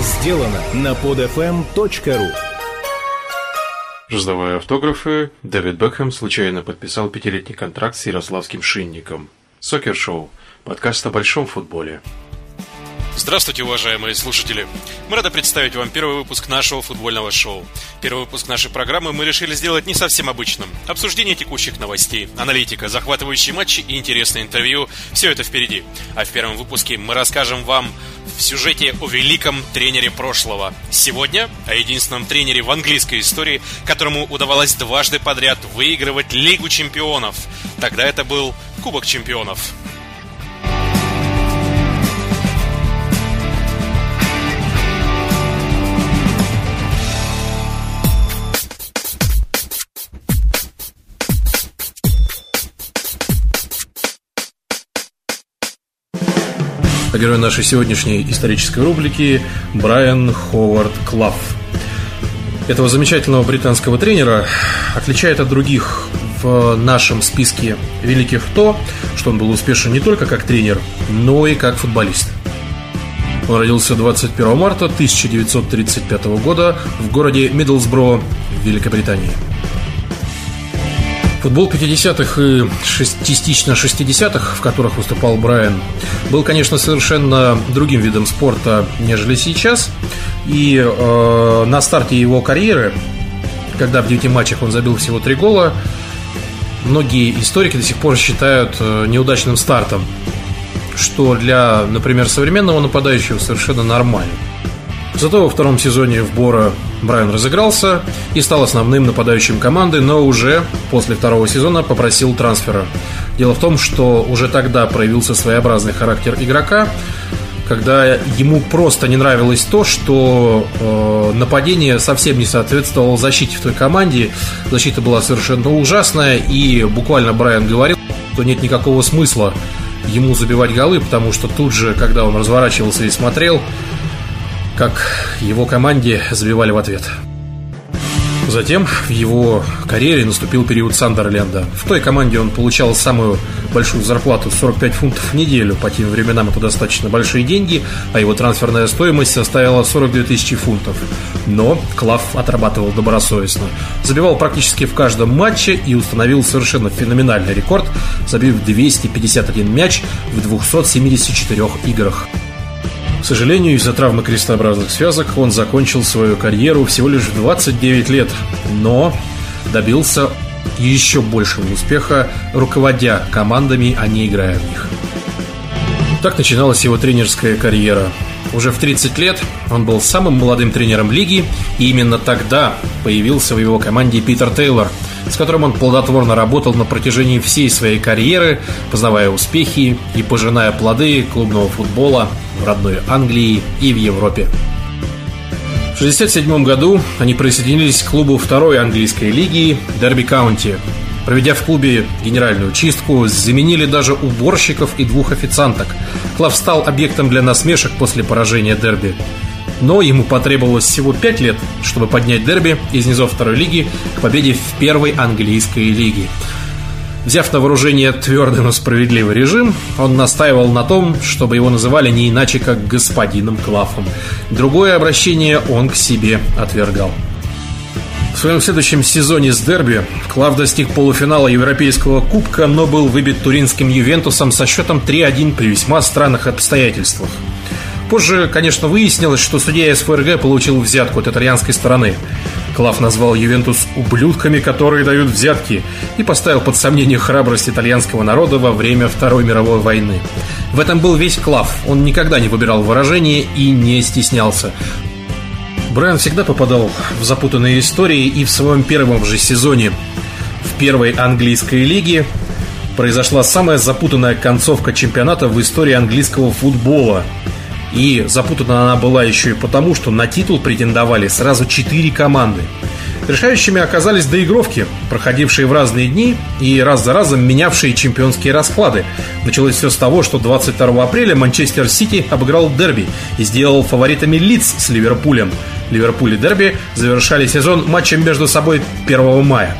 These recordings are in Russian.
сделано на podfm.ru Раздавая автографы, Дэвид Бекхэм случайно подписал пятилетний контракт с ярославским шинником. Сокер-шоу. Подкаст о большом футболе. Здравствуйте, уважаемые слушатели! Мы рады представить вам первый выпуск нашего футбольного шоу. Первый выпуск нашей программы мы решили сделать не совсем обычным. Обсуждение текущих новостей, аналитика, захватывающие матчи и интересные интервью – все это впереди. А в первом выпуске мы расскажем вам в сюжете о великом тренере прошлого. Сегодня о единственном тренере в английской истории, которому удавалось дважды подряд выигрывать Лигу чемпионов. Тогда это был Кубок чемпионов. А герой нашей сегодняшней исторической рубрики Брайан Ховард Клафф. Этого замечательного британского тренера отличает от других в нашем списке великих то, что он был успешен не только как тренер, но и как футболист. Он родился 21 марта 1935 года в городе Миддлсбро в Великобритании. Футбол 50-х и частично 60-х, в которых выступал Брайан, был, конечно, совершенно другим видом спорта, нежели сейчас. И э, на старте его карьеры, когда в 9 матчах он забил всего 3 гола, многие историки до сих пор считают э, неудачным стартом, что для, например, современного нападающего совершенно нормально. Зато во втором сезоне в Бора Брайан разыгрался и стал основным нападающим команды, но уже после второго сезона попросил трансфера. Дело в том, что уже тогда проявился своеобразный характер игрока, когда ему просто не нравилось то, что э, нападение совсем не соответствовало защите в той команде. Защита была совершенно ужасная, и буквально Брайан говорил, что нет никакого смысла ему забивать голы, потому что тут же, когда он разворачивался и смотрел, как его команде забивали в ответ. Затем в его карьере наступил период Сандерленда. В той команде он получал самую большую зарплату 45 фунтов в неделю. По тем временам это достаточно большие деньги, а его трансферная стоимость составила 42 тысячи фунтов. Но Клав отрабатывал добросовестно. Забивал практически в каждом матче и установил совершенно феноменальный рекорд, забив 251 мяч в 274 играх. К сожалению, из-за травмы крестообразных связок он закончил свою карьеру всего лишь в 29 лет, но добился еще большего успеха, руководя командами, а не играя в них. Так начиналась его тренерская карьера. Уже в 30 лет он был самым молодым тренером лиги, и именно тогда появился в его команде Питер Тейлор – с которым он плодотворно работал на протяжении всей своей карьеры, познавая успехи и пожиная плоды клубного футбола в родной Англии и в Европе. В 1967 году они присоединились к клубу второй английской лиги Дерби Каунти. Проведя в клубе генеральную чистку, заменили даже уборщиков и двух официанток. Клав стал объектом для насмешек после поражения дерби но ему потребовалось всего 5 лет, чтобы поднять дерби из низов второй лиги к победе в первой английской лиге. Взяв на вооружение твердый, но справедливый режим, он настаивал на том, чтобы его называли не иначе, как господином Клафом. Другое обращение он к себе отвергал. В своем следующем сезоне с дерби Клав достиг полуфинала Европейского кубка, но был выбит туринским Ювентусом со счетом 3-1 при весьма странных обстоятельствах. Позже, конечно, выяснилось, что судья СФРГ получил взятку от итальянской стороны. Клав назвал Ювентус ублюдками, которые дают взятки, и поставил под сомнение храбрость итальянского народа во время Второй мировой войны. В этом был весь Клав. Он никогда не выбирал выражения и не стеснялся. Брайан всегда попадал в запутанные истории, и в своем первом же сезоне в первой английской лиге произошла самая запутанная концовка чемпионата в истории английского футбола – и запутана она была еще и потому, что на титул претендовали сразу четыре команды. Решающими оказались доигровки, проходившие в разные дни и раз за разом менявшие чемпионские расклады. Началось все с того, что 22 апреля Манчестер Сити обыграл дерби и сделал фаворитами Лидс с Ливерпулем. Ливерпуль и дерби завершали сезон матчем между собой 1 мая.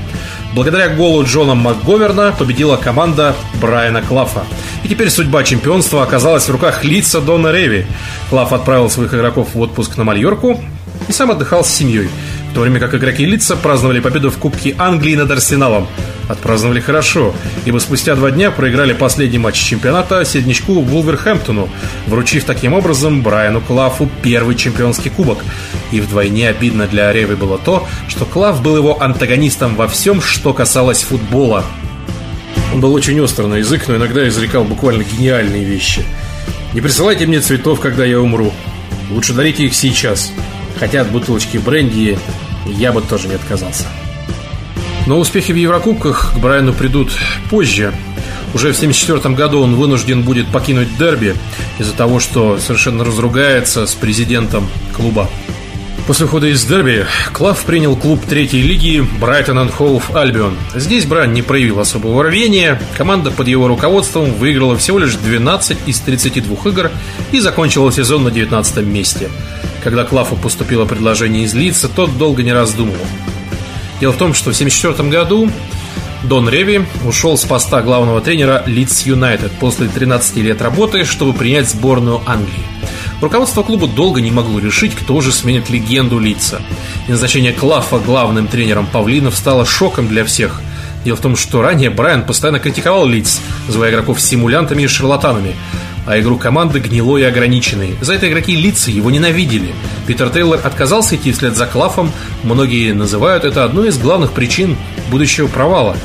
Благодаря голу Джона МакГоверна победила команда Брайана Клафа. И теперь судьба чемпионства оказалась в руках лица Дона Реви. Клаф отправил своих игроков в отпуск на Мальорку и сам отдыхал с семьей – в то время как игроки лица праздновали победу в Кубке Англии над Арсеналом. Отпраздновали хорошо, ибо спустя два дня проиграли последний матч чемпионата середнячку Вулверхэмптону, вручив таким образом Брайану Клафу первый чемпионский кубок. И вдвойне обидно для Ревы было то, что Клаф был его антагонистом во всем, что касалось футбола. Он был очень остр на язык, но иногда изрекал буквально гениальные вещи. «Не присылайте мне цветов, когда я умру. Лучше дарите их сейчас. Хотя от бутылочки бренди я бы тоже не отказался. Но успехи в Еврокубках к Брайану придут позже. Уже в 1974 году он вынужден будет покинуть дерби из-за того, что совершенно разругается с президентом клуба. После ухода из дерби Клав принял клуб третьей лиги Брайтон энд Хоув Альбион. Здесь Брайан не проявил особого рвения. Команда под его руководством выиграла всего лишь 12 из 32 игр и закончила сезон на 19 месте. Когда Клафу поступило предложение из Лидса, тот долго не раздумывал. Дело в том, что в 1974 году Дон Реви ушел с поста главного тренера Лидс Юнайтед после 13 лет работы, чтобы принять сборную Англии. Руководство клуба долго не могло решить, кто же сменит легенду Лидса. И назначение Клафа главным тренером Павлинов стало шоком для всех. Дело в том, что ранее Брайан постоянно критиковал Лидс, называя игроков симулянтами и шарлатанами а игру команды гнилой и ограниченной. За это игроки лица его ненавидели. Питер Тейлор отказался идти вслед за Клафом, многие называют это одной из главных причин будущего провала.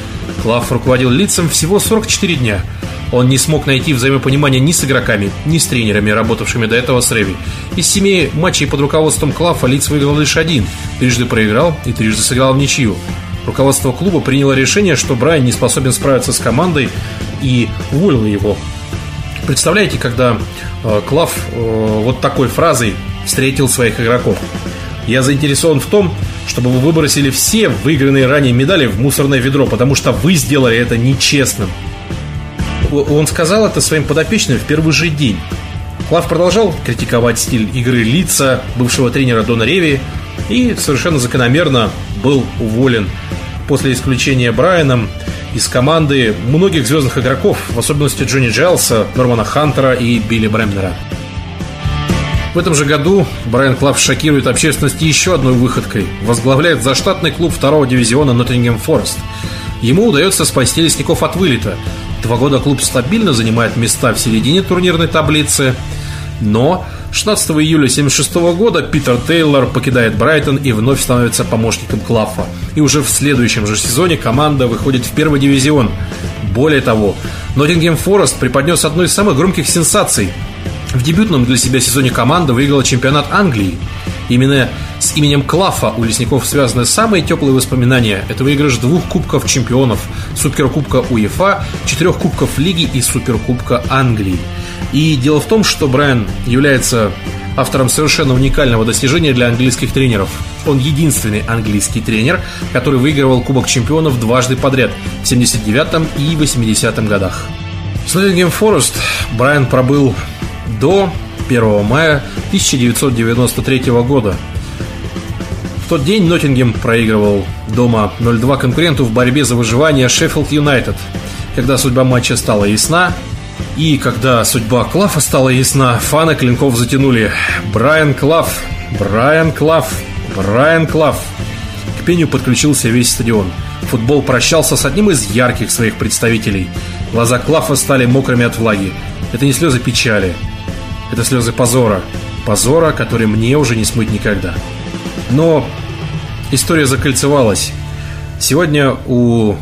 Клаф руководил лицом всего 44 дня. Он не смог найти взаимопонимания ни с игроками, ни с тренерами, работавшими до этого с Реви. Из семи матчей под руководством Клафа Лиц выиграл лишь один, трижды проиграл и трижды сыграл в ничью. Руководство клуба приняло решение, что Брайан не способен справиться с командой и уволило его. Представляете, когда э, Клав э, вот такой фразой встретил своих игроков? Я заинтересован в том, чтобы вы выбросили все выигранные ранее медали в мусорное ведро, потому что вы сделали это нечестным. Он сказал это своим подопечным в первый же день. Клав продолжал критиковать стиль игры лица бывшего тренера Дона Реви и совершенно закономерно был уволен. После исключения Брайаном из команды многих звездных игроков, в особенности Джонни Джайлса, Нормана Хантера и Билли Бремнера. В этом же году Брайан Клав шокирует общественность еще одной выходкой. Возглавляет заштатный клуб второго дивизиона Ноттингем Форест. Ему удается спасти лесников от вылета. Два года клуб стабильно занимает места в середине турнирной таблицы, но 16 июля 1976 года Питер Тейлор покидает Брайтон и вновь становится помощником Клаффа. И уже в следующем же сезоне команда выходит в первый дивизион. Более того, Ноттингем Форест преподнес одну из самых громких сенсаций. В дебютном для себя сезоне команда выиграла чемпионат Англии. Именно с именем Клафа у лесников связаны самые теплые воспоминания. Это выигрыш двух кубков чемпионов, суперкубка УЕФА, четырех кубков лиги и суперкубка Англии. И дело в том, что Брайан является автором совершенно уникального достижения для английских тренеров. Он единственный английский тренер, который выигрывал Кубок чемпионов дважды подряд в 79 и 80 годах. С Ноттингем Форест Брайан пробыл до 1 мая 1993 года. В тот день Ноттингем проигрывал дома 0-2 конкуренту в борьбе за выживание Шеффилд Юнайтед. Когда судьба матча стала ясна, и когда судьба Клафа стала ясна, фаны клинков затянули «Брайан Клаф! Брайан Клаф! Брайан Клаф!» К пению подключился весь стадион. Футбол прощался с одним из ярких своих представителей. Глаза Клафа стали мокрыми от влаги. Это не слезы печали, это слезы позора. Позора, который мне уже не смыть никогда. Но история закольцевалась. Сегодня у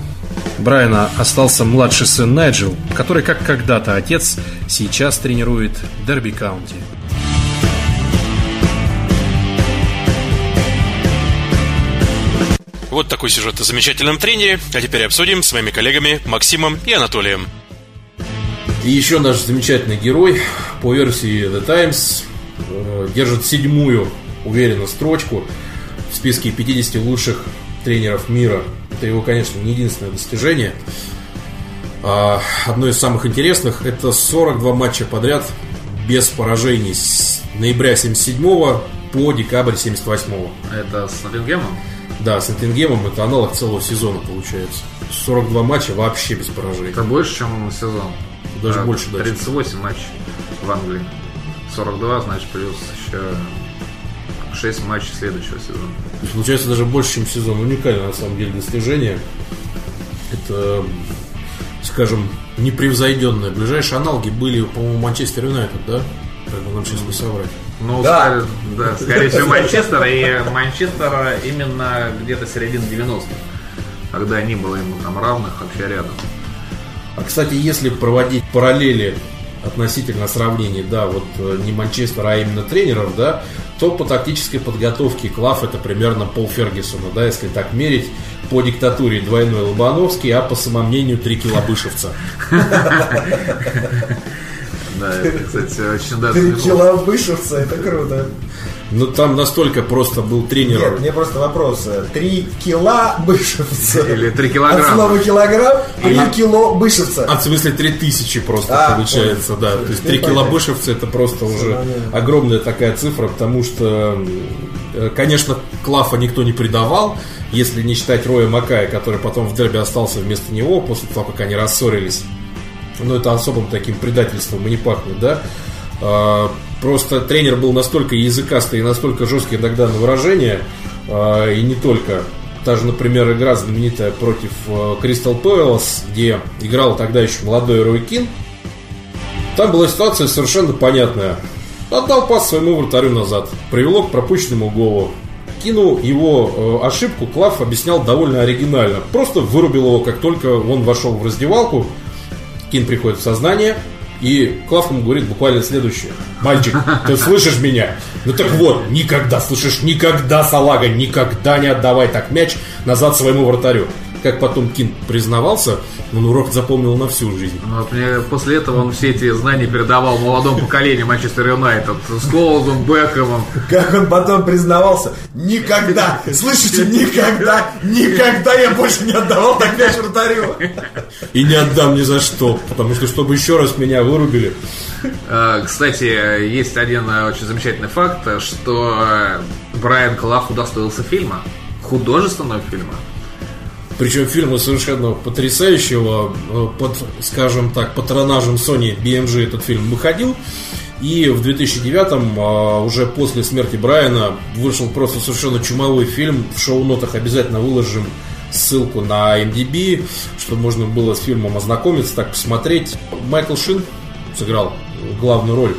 Брайана остался младший сын Найджел, который, как когда-то отец, сейчас тренирует Дерби Каунти. Вот такой сюжет о замечательном тренере. А теперь обсудим с моими коллегами Максимом и Анатолием. И еще наш замечательный герой, по версии The Times, э, держит седьмую уверенно строчку в списке 50 лучших тренеров мира. Это его, конечно, не единственное достижение. А одно из самых интересных – это 42 матча подряд без поражений с ноября 77 по декабрь 78 Это с Ноттингемом? Да, с Ноттингемом это аналог целого сезона получается. 42 матча вообще без поражений. Это больше, чем сезон. Даже Да, больше даже. 38 матчей в Англии. 42, значит, плюс еще 6 матчей следующего сезона. То есть, получается даже больше, чем сезон. Уникальное на самом деле достижение. Это, скажем, непревзойденное. Ближайшие аналоги были, по-моему, Манчестер Юнайтед, да? Как бы нам сейчас не соврать. Ну, Да. скорее, да, скорее всего, Манчестер. И Манчестер именно где-то середина 90-х. Когда не было ему там равных вообще рядом. А, кстати, если проводить параллели относительно сравнений, да, вот э, не Манчестера, а именно тренеров, да, то по тактической подготовке Клав это примерно Пол Фергюсона, да, если так мерить, по диктатуре двойной Лобановский, а по самомнению три килобышевца. Да, это, кстати, очень да, Три смешно. кило вышивца, это круто. Ну там настолько просто был тренер. Нет, мне просто вопрос. Три кила бышевца. Или три От килограмма. слова килограмм, три кило бышевца. А в смысле 3000 просто А, получается, да. То есть 3 Теперь килобышевца это просто уже понятно. огромная такая цифра, потому что, э, конечно, Клафа никто не предавал, если не считать Роя Макая, который потом в дерби остался вместо него после того, как они рассорились. Но это особым таким предательством и не пахнет, да. Просто тренер был настолько языкастый и настолько жесткий иногда на выражение, а, и не только. Та же, например, игра знаменитая против Кристал Пэлас, где играл тогда еще молодой Рой Кин. Там была ситуация совершенно понятная. Отдал пас своему вратарю назад. Привело к пропущенному голу. Кинул его э, ошибку, Клав объяснял довольно оригинально. Просто вырубил его, как только он вошел в раздевалку. Кин приходит в сознание, и Клав говорит буквально следующее. Мальчик, ты слышишь меня? Ну так вот, никогда, слышишь, никогда, салага, никогда не отдавай так мяч назад своему вратарю. Как потом Кин признавался, он урок запомнил на всю жизнь. Ну, Вот мне после этого он все эти знания передавал молодому поколению Манчестер Юнайтед с Колдом, Бекхэмом. Как он потом признавался, никогда, слышите, никогда, никогда я больше не отдавал так мяч вратарю. И не отдам ни за что, потому что, чтобы еще раз меня вырубили. Э, Кстати, есть один э, очень замечательный факт, что э, Брайан Клафф удостоился фильма, художественного фильма. Причем фильма совершенно потрясающего, э, под, скажем так, патронажем Sony BMG этот фильм выходил. И в 2009-м, а, уже после смерти Брайана, вышел просто совершенно чумовой фильм. В шоу-нотах обязательно выложим ссылку на MDB, чтобы можно было с фильмом ознакомиться, так посмотреть. Майкл Шин сыграл главную роль.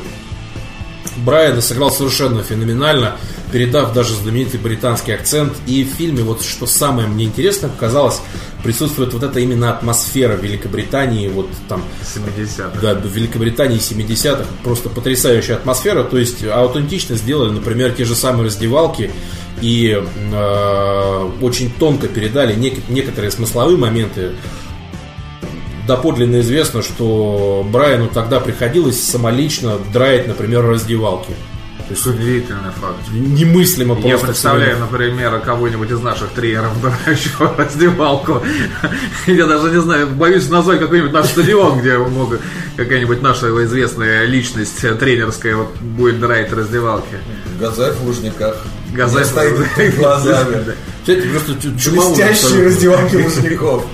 Брайана сыграл совершенно феноменально, передав даже знаменитый британский акцент. И в фильме, вот что самое мне интересно показалось, присутствует вот эта именно атмосфера Великобритании, вот там 70-х. да, Великобритании 70-х просто потрясающая атмосфера. То есть аутентично сделали, например, те же самые раздевалки и э, очень тонко передали нек- некоторые смысловые моменты. Доподлинно известно, что Брайану тогда приходилось самолично драить, например, раздевалки. То есть Удивительный факт. немыслимо просто. Я представляю, например, кого-нибудь из наших тренеров, драющего раздевалку. Я даже не знаю, боюсь назвать какой-нибудь наш стадион, где могут какая-нибудь наша известная личность тренерская вот будет драить раздевалки. Газель в Лужниках. Мне стоит глазами. Это просто чу- чумово Блестящие раздевалки Лужников.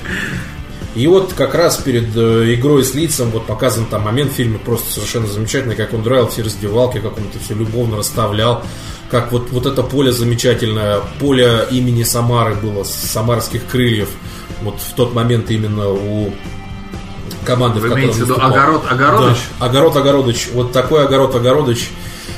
И вот как раз перед э, игрой с лицом вот показан там момент в фильме просто совершенно замечательный, как он драил все раздевалки, как он это все любовно расставлял, как вот, вот это поле замечательное, поле имени Самары было, с самарских крыльев, вот в тот момент именно у команды, Вы в имеете в виду. Огород Огородыч? Да, Огород Огородыч, вот такой Огород Огородыч.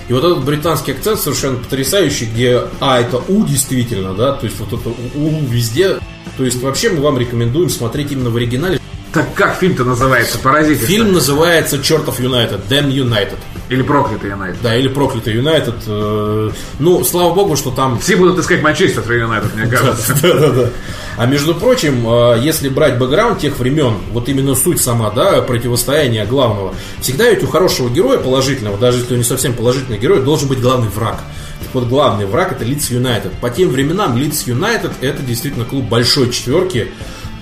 И вот этот британский акцент совершенно потрясающий, где А это У действительно, да, то есть вот это У везде. То есть вообще мы вам рекомендуем смотреть именно в оригинале. Так как фильм-то называется? Поразительно. Фильм называется «Чертов Юнайтед», «Damn United». Или Проклятый Юнайтед? Да, или «Проклятый Юнайтед». Э, Ну, слава богу, что там Все будут искать Манчестер Юнайтед, мне кажется. Да, да, да. А между прочим, э, если брать бэкграунд тех времен, вот именно суть сама, да, противостояния главного, всегда ведь у хорошего героя положительного, даже если он не совсем положительный герой, должен быть главный враг. Так вот, главный враг это Лидс Юнайтед. По тем временам Лидс Юнайтед это действительно клуб большой четверки.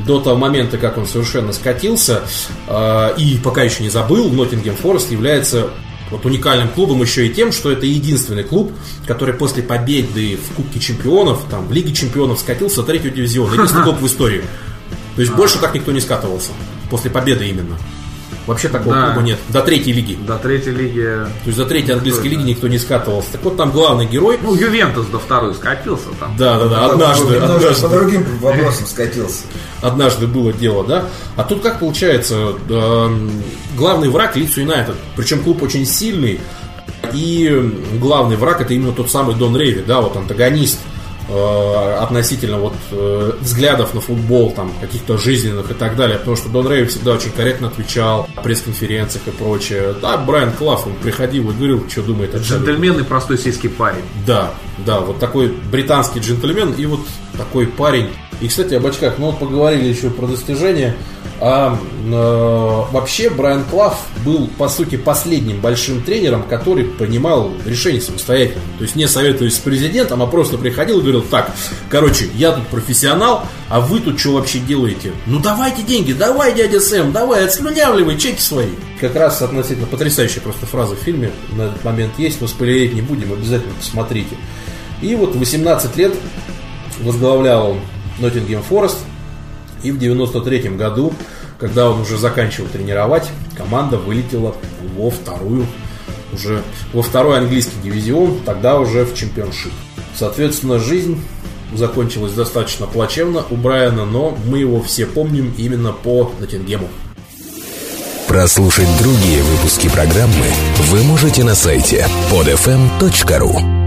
До того момента, как он совершенно скатился, э, и пока еще не забыл, Ноттингем Форест является вот уникальным клубом еще и тем, что это единственный клуб, который после победы в Кубке Чемпионов, там, в Лиге Чемпионов скатился в третью дивизион. Единственный клуб в истории. То есть больше так никто не скатывался. После победы именно. Вообще такого Да. клуба нет. До третьей лиги. До третьей лиги... То есть до третьей английской лиги никто не скатывался. Так вот там главный герой. Ну, Ювентус до второй скатился там. Да, да, да, однажды, однажды. по другим вопросам скатился. однажды было дело, да? А тут как получается, эм, главный враг Лиц Юнайтед, причем клуб очень сильный, и главный враг это именно тот самый Дон Рейви, да, вот антагонист относительно вот э, взглядов на футбол, там, каких-то жизненных и так далее, потому что Дон Рейви всегда очень корректно отвечал на пресс-конференциях и прочее. Да, Брайан Клафф, он приходил и говорил, что думает. Джентльмен и простой сельский парень. Да, да, вот такой британский джентльмен и вот такой парень. И, кстати, об очках, ну вот поговорили еще про достижения. А э, вообще Брайан Клафф был, по сути, последним большим тренером, который принимал решения самостоятельно. То есть не советуясь с президентом, а просто приходил и говорил, так, короче, я тут профессионал, а вы тут что вообще делаете? Ну давайте деньги, давай, дядя Сэм, давай, отслюнявливай чеки свои. Как раз относительно потрясающая просто фраза в фильме на этот момент есть, но спойлерить не будем, обязательно посмотрите. И вот в 18 лет возглавлял Ноттингем Форест. И в 93 году, когда он уже заканчивал тренировать, команда вылетела во вторую уже во второй английский дивизион, тогда уже в чемпионшип. Соответственно, жизнь закончилась достаточно плачевно у Брайана, но мы его все помним именно по Ноттингему. Прослушать другие выпуски программы вы можете на сайте podfm.ru